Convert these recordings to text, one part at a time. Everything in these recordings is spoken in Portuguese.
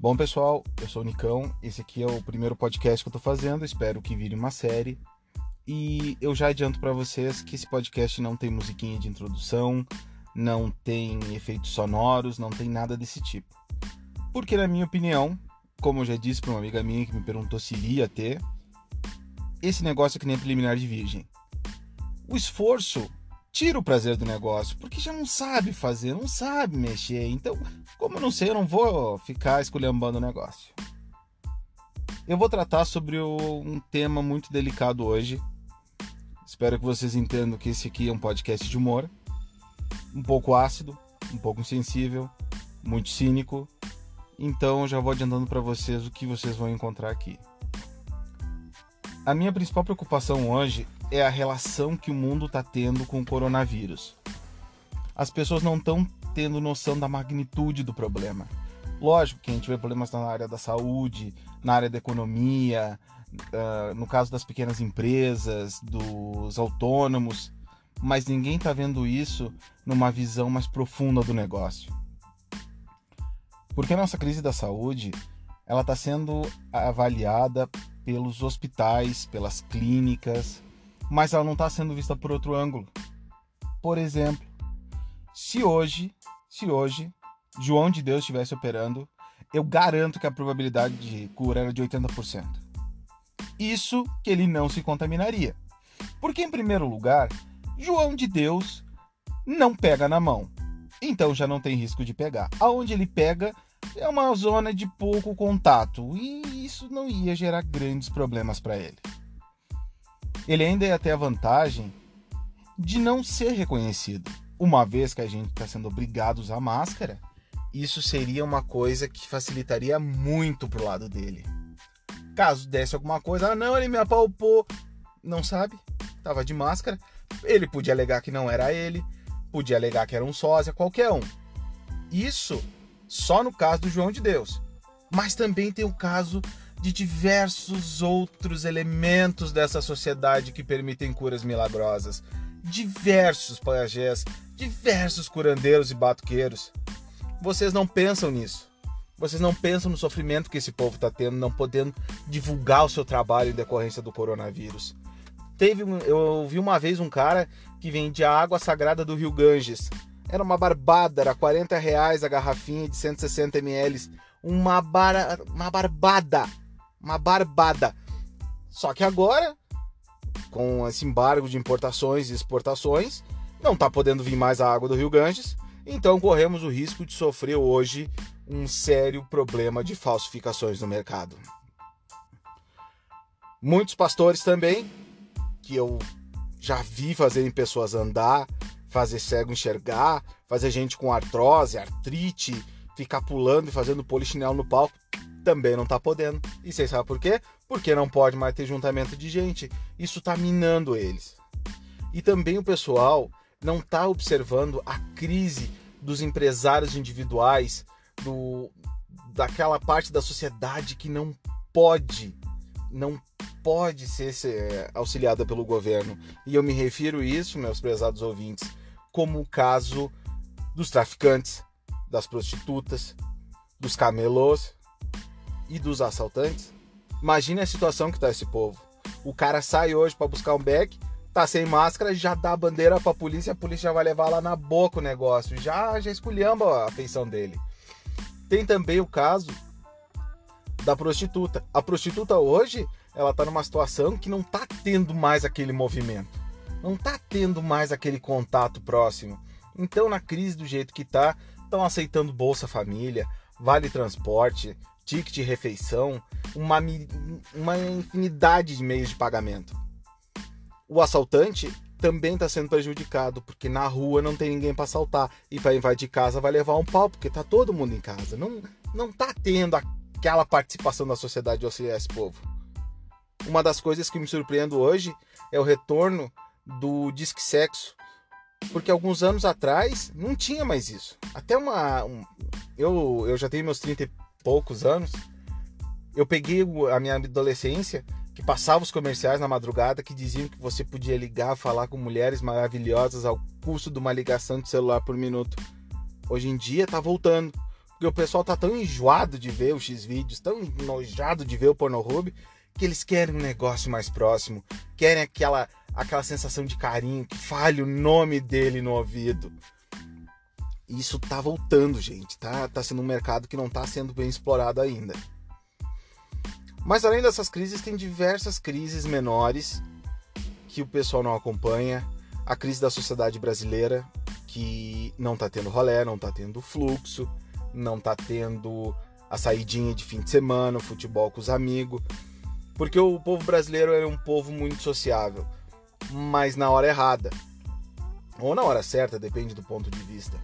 Bom, pessoal, eu sou o Nicão. Esse aqui é o primeiro podcast que eu tô fazendo. Espero que vire uma série. E eu já adianto para vocês que esse podcast não tem musiquinha de introdução, não tem efeitos sonoros, não tem nada desse tipo. Porque, na minha opinião, como eu já disse para uma amiga minha que me perguntou se iria ter, esse negócio é que nem preliminar de virgem. O esforço tira o prazer do negócio, porque já não sabe fazer, não sabe mexer. Então, como eu não sei, eu não vou ficar esculhambando o negócio. Eu vou tratar sobre um tema muito delicado hoje. Espero que vocês entendam que esse aqui é um podcast de humor, um pouco ácido, um pouco insensível, muito cínico. Então, já vou adiantando para vocês o que vocês vão encontrar aqui. A minha principal preocupação hoje é a relação que o mundo está tendo com o coronavírus. As pessoas não estão tendo noção da magnitude do problema. Lógico que a gente vê problemas na área da saúde, na área da economia, uh, no caso das pequenas empresas, dos autônomos, mas ninguém está vendo isso numa visão mais profunda do negócio. Porque a nossa crise da saúde ela está sendo avaliada pelos hospitais, pelas clínicas, mas ela não está sendo vista por outro ângulo. Por exemplo, se hoje, se hoje João de Deus estivesse operando, eu garanto que a probabilidade de cura era de 80%. Isso que ele não se contaminaria. Porque, em primeiro lugar, João de Deus não pega na mão. Então já não tem risco de pegar. Aonde ele pega é uma zona de pouco contato e isso não ia gerar grandes problemas para ele ele ainda ia ter a vantagem de não ser reconhecido. Uma vez que a gente está sendo obrigado a usar máscara, isso seria uma coisa que facilitaria muito pro lado dele. Caso desse alguma coisa, ah não, ele me apalpou, não sabe, tava de máscara, ele podia alegar que não era ele, podia alegar que era um sósia, qualquer um. Isso só no caso do João de Deus. Mas também tem o caso de diversos outros elementos dessa sociedade que permitem curas milagrosas. Diversos pajés, diversos curandeiros e batuqueiros. Vocês não pensam nisso. Vocês não pensam no sofrimento que esse povo está tendo, não podendo divulgar o seu trabalho em decorrência do coronavírus. Teve, eu vi uma vez um cara que vendia água sagrada do Rio Ganges. Era uma barbada, era 40 reais a garrafinha de 160 ml. Uma, bar, uma barbada uma barbada. Só que agora, com esse embargo de importações e exportações, não está podendo vir mais a água do Rio Ganges, então corremos o risco de sofrer hoje um sério problema de falsificações no mercado. Muitos pastores também, que eu já vi fazerem pessoas andar, fazer cego enxergar, fazer gente com artrose, artrite, ficar pulando e fazendo polichinelo no palco, também não está podendo. E vocês sabem por quê? Porque não pode mais ter juntamento de gente. Isso está minando eles. E também o pessoal não está observando a crise dos empresários individuais, do, daquela parte da sociedade que não pode, não pode ser, ser auxiliada pelo governo. E eu me refiro isso, meus prezados ouvintes, como o caso dos traficantes, das prostitutas, dos camelôs, e dos assaltantes, imagine a situação que tá esse povo. O cara sai hoje para buscar um beck, tá sem máscara, já dá a bandeira pra polícia, a polícia já vai levar lá na boca o negócio, já, já esculhamba a feição dele. Tem também o caso da prostituta. A prostituta hoje, ela tá numa situação que não tá tendo mais aquele movimento. Não tá tendo mais aquele contato próximo. Então, na crise do jeito que tá, estão aceitando Bolsa Família, Vale Transporte, ticket de refeição, uma, uma infinidade de meios de pagamento. O assaltante também está sendo prejudicado, porque na rua não tem ninguém para assaltar. E para invadir casa vai levar um pau, porque tá todo mundo em casa. Não, não tá tendo aquela participação da sociedade de auxiliar esse povo. Uma das coisas que me surpreendo hoje é o retorno do disque sexo. Porque alguns anos atrás não tinha mais isso. Até uma. Um, eu, eu já tenho meus 30 poucos anos, eu peguei a minha adolescência, que passava os comerciais na madrugada que diziam que você podia ligar, falar com mulheres maravilhosas ao custo de uma ligação de celular por minuto. Hoje em dia tá voltando, Porque o pessoal tá tão enjoado de ver os X-Vídeos, tão enojado de ver o Pornhub, que eles querem um negócio mais próximo, querem aquela, aquela sensação de carinho, que fale o nome dele no ouvido. Isso tá voltando, gente. Tá, tá sendo um mercado que não tá sendo bem explorado ainda. Mas além dessas crises, tem diversas crises menores que o pessoal não acompanha. A crise da sociedade brasileira, que não tá tendo rolé, não tá tendo fluxo, não tá tendo a saidinha de fim de semana, o futebol com os amigos. Porque o povo brasileiro é um povo muito sociável, mas na hora errada. Ou na hora certa, depende do ponto de vista.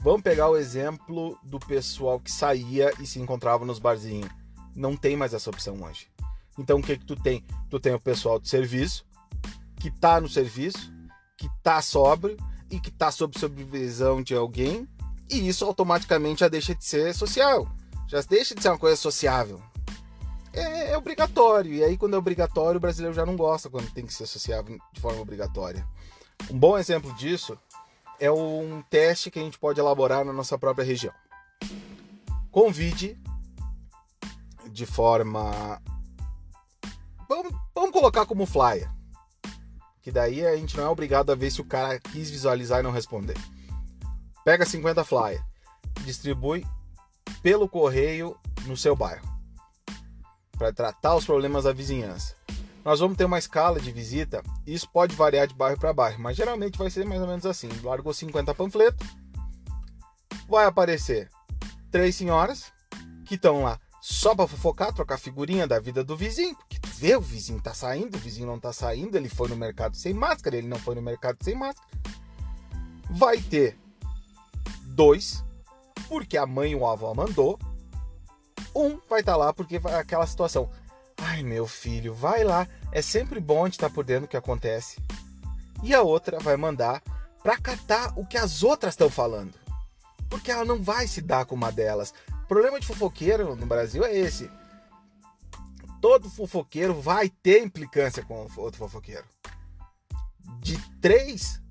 Vamos pegar o exemplo do pessoal que saía e se encontrava nos barzinhos. Não tem mais essa opção hoje. Então o que que tu tem? Tu tem o pessoal de serviço, que tá no serviço, que tá sóbrio e que tá sob supervisão de alguém, e isso automaticamente já deixa de ser social. Já deixa de ser uma coisa sociável. É, é obrigatório. E aí, quando é obrigatório, o brasileiro já não gosta quando tem que ser sociável de forma obrigatória. Um bom exemplo disso é um teste que a gente pode elaborar na nossa própria região. Convide de forma. Vamos, vamos colocar como flyer. Que daí a gente não é obrigado a ver se o cara quis visualizar e não responder. Pega 50 flyers, distribui pelo correio no seu bairro para tratar os problemas da vizinhança. Nós vamos ter uma escala de visita, isso pode variar de bairro para bairro, mas geralmente vai ser mais ou menos assim: largou 50 panfletos, vai aparecer três senhoras que estão lá só para fofocar, trocar figurinha da vida do vizinho, porque tu vê o vizinho tá saindo, o vizinho não tá saindo, ele foi no mercado sem máscara, ele não foi no mercado sem máscara. Vai ter dois, porque a mãe ou a avó mandou. Um vai estar tá lá porque aquela situação. Ai, meu filho, vai lá. É sempre bom de estar por dentro do que acontece. E a outra vai mandar para catar o que as outras estão falando. Porque ela não vai se dar com uma delas. O problema de fofoqueiro no Brasil é esse. Todo fofoqueiro vai ter implicância com outro fofoqueiro. De três,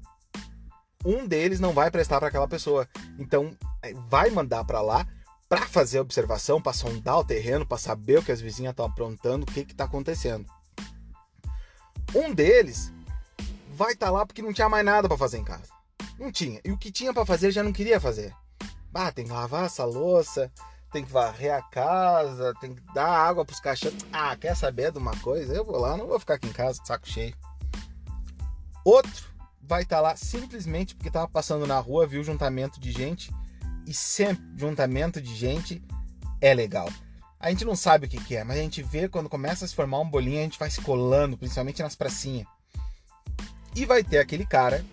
um deles não vai prestar para aquela pessoa. Então, é, vai mandar para lá para fazer observação, para sondar o terreno, para saber o que as vizinhas estão aprontando, o que está acontecendo. Um deles vai estar tá lá porque não tinha mais nada para fazer em casa. Não tinha. E o que tinha para fazer já não queria fazer. Ah, tem que lavar essa louça, tem que varrer a casa, tem que dar água pros cachorros. Ah, quer saber de uma coisa? Eu vou lá, não vou ficar aqui em casa, saco cheio. Outro vai estar tá lá simplesmente porque estava passando na rua, viu juntamento de gente e sempre juntamento de gente é legal. A gente não sabe o que, que é, mas a gente vê quando começa a se formar um bolinho, a gente vai se colando, principalmente nas pracinhas. E vai ter aquele cara,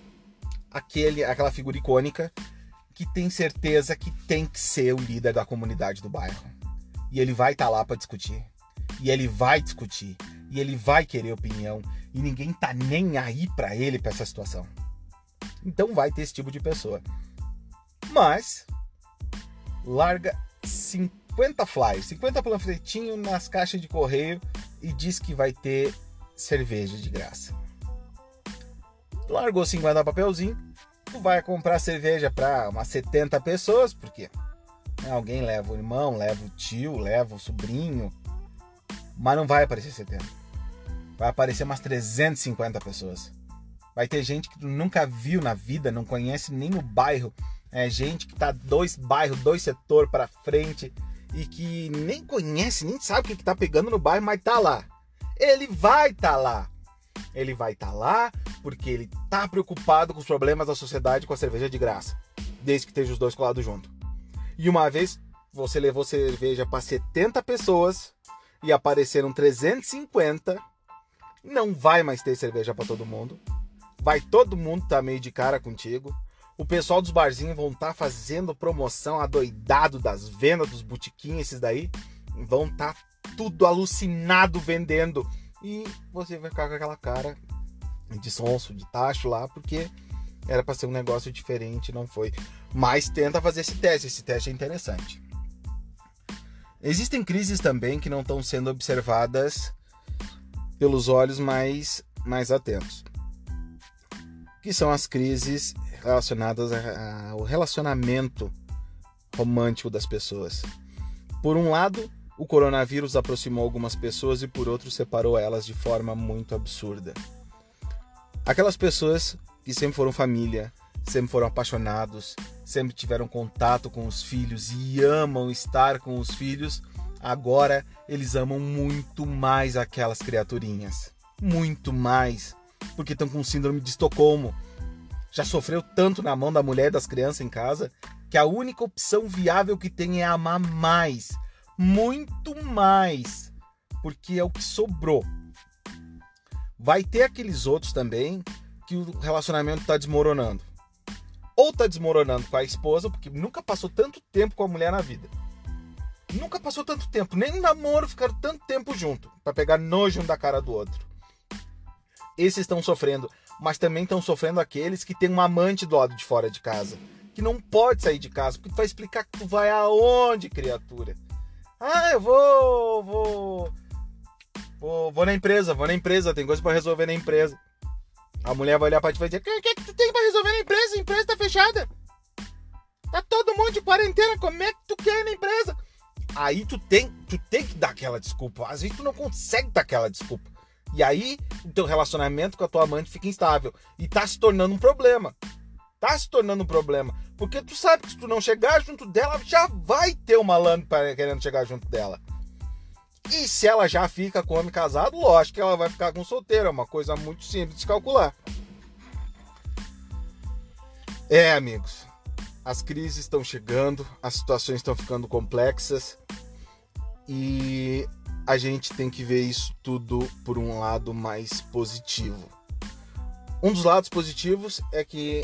aquele, aquela figura icônica, que tem certeza que tem que ser o líder da comunidade do bairro. E ele vai estar tá lá para discutir. E ele vai discutir. E ele vai querer opinião. E ninguém tá nem aí para ele para essa situação. Então vai ter esse tipo de pessoa. Mas larga 50 flyers, 50 panfletinhos nas caixas de correio e diz que vai ter cerveja de graça. Largou 50 papelzinho, tu vai comprar cerveja para umas 70 pessoas, porque né, alguém leva o irmão, leva o tio, leva o sobrinho, mas não vai aparecer 70. Vai aparecer umas 350 pessoas. Vai ter gente que tu nunca viu na vida, não conhece nem o bairro, é gente que tá dois bairros, dois setores para frente e que nem conhece, nem sabe o que, que tá pegando no bairro, mas tá lá. Ele vai tá lá. Ele vai estar tá lá porque ele tá preocupado com os problemas da sociedade com a cerveja de graça, desde que esteja os dois colados junto. E uma vez você levou cerveja para 70 pessoas e apareceram 350, não vai mais ter cerveja para todo mundo. Vai todo mundo tá meio de cara contigo o pessoal dos barzinhos vão estar tá fazendo promoção adoidado das vendas dos botiquinhos, esses daí. Vão estar tá tudo alucinado vendendo. E você vai ficar com aquela cara de sonso, de tacho lá, porque era para ser um negócio diferente, não foi. Mas tenta fazer esse teste, esse teste é interessante. Existem crises também que não estão sendo observadas pelos olhos mais, mais atentos. Que são as crises relacionadas ao relacionamento romântico das pessoas. Por um lado, o coronavírus aproximou algumas pessoas e por outro separou elas de forma muito absurda. Aquelas pessoas que sempre foram família, sempre foram apaixonados, sempre tiveram contato com os filhos e amam estar com os filhos, agora eles amam muito mais aquelas criaturinhas. Muito mais. Porque estão com síndrome de Estocolmo. Já sofreu tanto na mão da mulher e das crianças em casa que a única opção viável que tem é amar mais. Muito mais. Porque é o que sobrou. Vai ter aqueles outros também que o relacionamento está desmoronando ou tá desmoronando com a esposa, porque nunca passou tanto tempo com a mulher na vida. Nunca passou tanto tempo, nem no namoro ficaram tanto tempo junto, para pegar nojo um da cara do outro. Esses estão sofrendo, mas também estão sofrendo aqueles que têm um amante do lado de fora de casa, que não pode sair de casa, porque tu vai explicar que tu vai aonde, criatura? Ah, eu vou, vou, vou, vou na empresa, vou na empresa, tem coisa para resolver na empresa. A mulher vai olhar pra ti e vai dizer: O que, que, que tu tem pra resolver na empresa? A empresa tá fechada. Tá todo mundo de quarentena. Como é que tu quer na empresa? Aí tu tem, tu tem que dar aquela desculpa. Às vezes tu não consegue dar aquela desculpa. E aí o teu relacionamento com a tua amante fica instável. E tá se tornando um problema. Tá se tornando um problema. Porque tu sabe que se tu não chegar junto dela, já vai ter uma lâmina querendo chegar junto dela. E se ela já fica com homem casado, lógico que ela vai ficar com solteiro. É uma coisa muito simples de calcular. É, amigos. As crises estão chegando, as situações estão ficando complexas e a gente tem que ver isso tudo por um lado mais positivo. Um dos lados positivos é que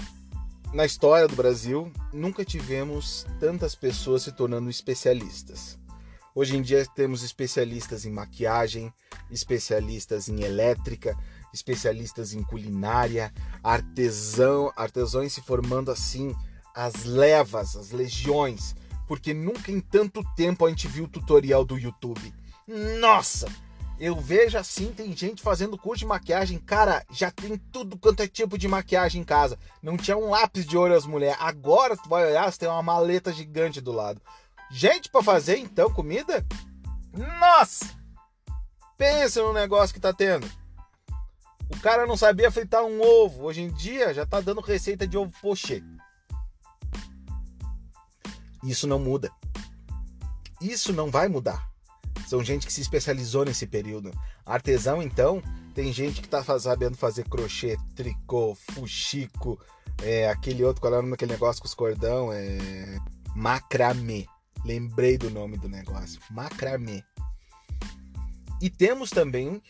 na história do Brasil nunca tivemos tantas pessoas se tornando especialistas. Hoje em dia temos especialistas em maquiagem, especialistas em elétrica, especialistas em culinária, artesão, artesãos se formando assim as levas, as legiões, porque nunca em tanto tempo a gente viu o tutorial do YouTube. Nossa, eu vejo assim, tem gente fazendo curso de maquiagem, cara, já tem tudo quanto é tipo de maquiagem em casa. Não tinha um lápis de olho as mulheres. Agora tu vai olhar, você tem uma maleta gigante do lado. Gente para fazer então comida? Nossa! Pensa no negócio que tá tendo. O cara não sabia fritar um ovo. Hoje em dia já tá dando receita de ovo pochê. Isso não muda. Isso não vai mudar. São gente que se especializou nesse período. Artesão, então, tem gente que tá sabendo fazer crochê, tricô, fuxico, é, aquele outro, qual é o nome daquele negócio com os cordão? É. Macramê. Lembrei do nome do negócio. Macramê. E temos também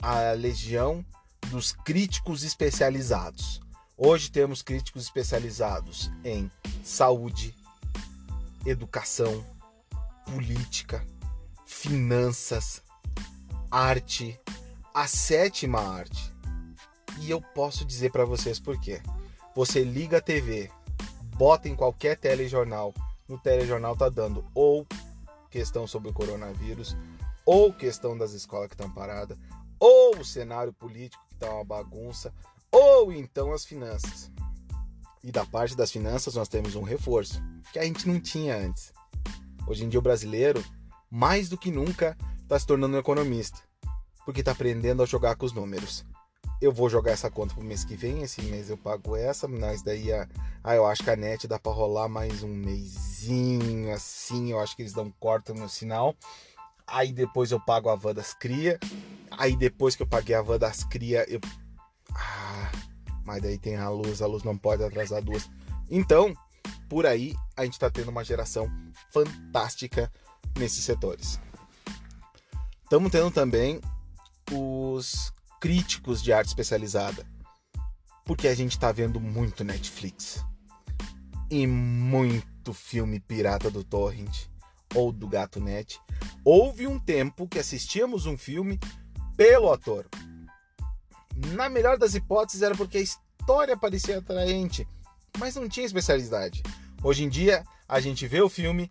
a legião dos críticos especializados. Hoje temos críticos especializados em saúde, educação, política, finanças, arte, a sétima arte. E eu posso dizer para vocês por quê. Você liga a TV, bota em qualquer telejornal, no telejornal tá dando ou questão sobre o coronavírus, ou questão das escolas que estão paradas, ou o cenário político que tá uma bagunça, ou então as finanças. E da parte das finanças nós temos um reforço que a gente não tinha antes. Hoje em dia o brasileiro, mais do que nunca, está se tornando um economista, porque está aprendendo a jogar com os números eu vou jogar essa conta pro mês que vem, esse mês eu pago essa, mas daí a, ah, eu acho que a net dá para rolar mais um mêsinho assim, eu acho que eles dão corta no sinal. Aí depois eu pago a van das cria. Aí depois que eu paguei a van das cria, eu ah, mas daí tem a luz, a luz não pode atrasar duas. Então, por aí a gente tá tendo uma geração fantástica nesses setores. Estamos tendo também os críticos de arte especializada. Porque a gente tá vendo muito Netflix. E muito filme pirata do Torrent ou do Gato Net. Houve um tempo que assistíamos um filme pelo ator. Na melhor das hipóteses era porque a história parecia atraente, mas não tinha especialidade. Hoje em dia, a gente vê o filme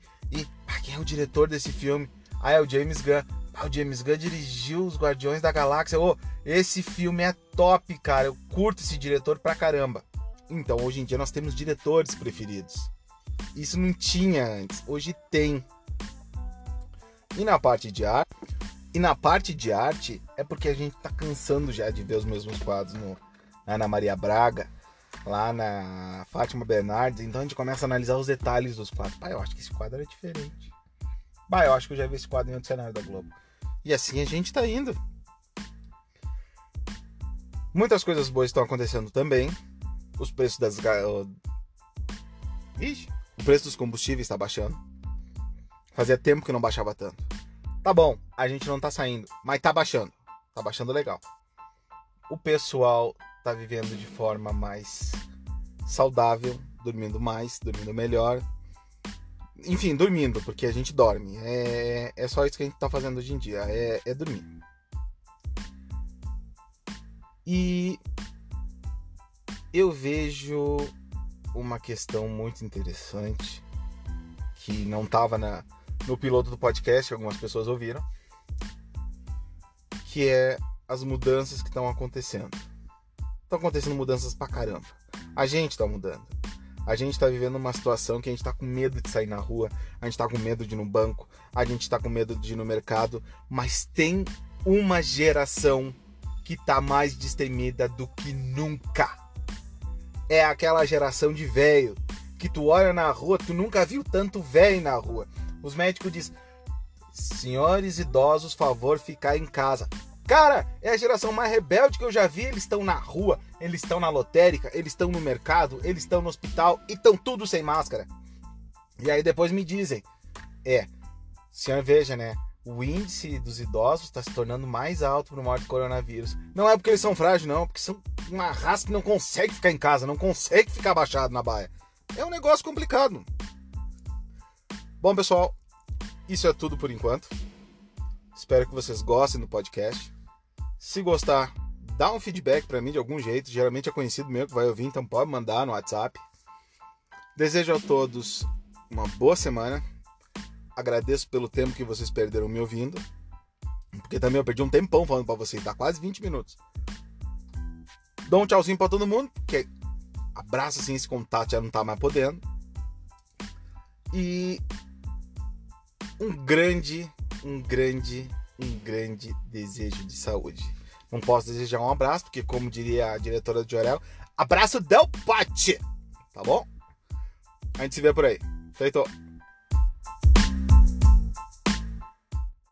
quem é o diretor desse filme? Ah, é o James Gunn. Ah, o James Gunn dirigiu Os Guardiões da Galáxia. Oh, esse filme é top, cara. Eu curto esse diretor pra caramba. Então, hoje em dia, nós temos diretores preferidos. Isso não tinha antes, hoje tem. E na parte de arte, e na parte de arte é porque a gente tá cansando já de ver os mesmos quadros no, na Ana Maria Braga, lá na Fátima Bernardes, então a gente começa a analisar os detalhes dos quadros. Pai, eu acho que esse quadro era diferente. Bah, eu acho que eu já vi esse quadro em outro cenário da Globo. E assim a gente tá indo. Muitas coisas boas estão acontecendo também. Os preços das. Ixi, o preço dos combustíveis está baixando. Fazia tempo que não baixava tanto. Tá bom, a gente não tá saindo, mas tá baixando. Tá baixando legal. O pessoal tá vivendo de forma mais saudável, dormindo mais, dormindo melhor. Enfim, dormindo, porque a gente dorme. É, é só isso que a gente tá fazendo hoje em dia, é, é dormir. E eu vejo uma questão muito interessante que não estava no piloto do podcast, algumas pessoas ouviram, que é as mudanças que estão acontecendo. Estão acontecendo mudanças pra caramba. A gente está mudando. A gente está vivendo uma situação que a gente está com medo de sair na rua, a gente está com medo de ir no banco, a gente está com medo de ir no mercado, mas tem uma geração que tá mais destemida do que nunca. É aquela geração de velho que tu olha na rua, tu nunca viu tanto velho na rua. Os médicos dizem: senhores idosos, favor ficar em casa. Cara, é a geração mais rebelde que eu já vi. Eles estão na rua, eles estão na lotérica, eles estão no mercado, eles estão no hospital e estão tudo sem máscara. E aí depois me dizem: é, senhor veja, né? o índice dos idosos está se tornando mais alto por morte do coronavírus. Não é porque eles são frágeis, não, é porque são uma raça que não consegue ficar em casa, não consegue ficar baixado na baia. É um negócio complicado. Bom, pessoal, isso é tudo por enquanto. Espero que vocês gostem do podcast. Se gostar, dá um feedback para mim de algum jeito. Geralmente é conhecido meu que vai ouvir, então pode mandar no WhatsApp. Desejo a todos uma boa semana Agradeço pelo tempo que vocês perderam me ouvindo. Porque também eu perdi um tempão falando para vocês, tá quase 20 minutos. Dou um tchauzinho para todo mundo, porque abraço assim esse contato já não tá mais podendo. E um grande, um grande, um grande desejo de saúde. Não posso desejar um abraço, porque como diria a diretora de Orel, abraço del pate, tá bom? A gente se vê por aí. Feito.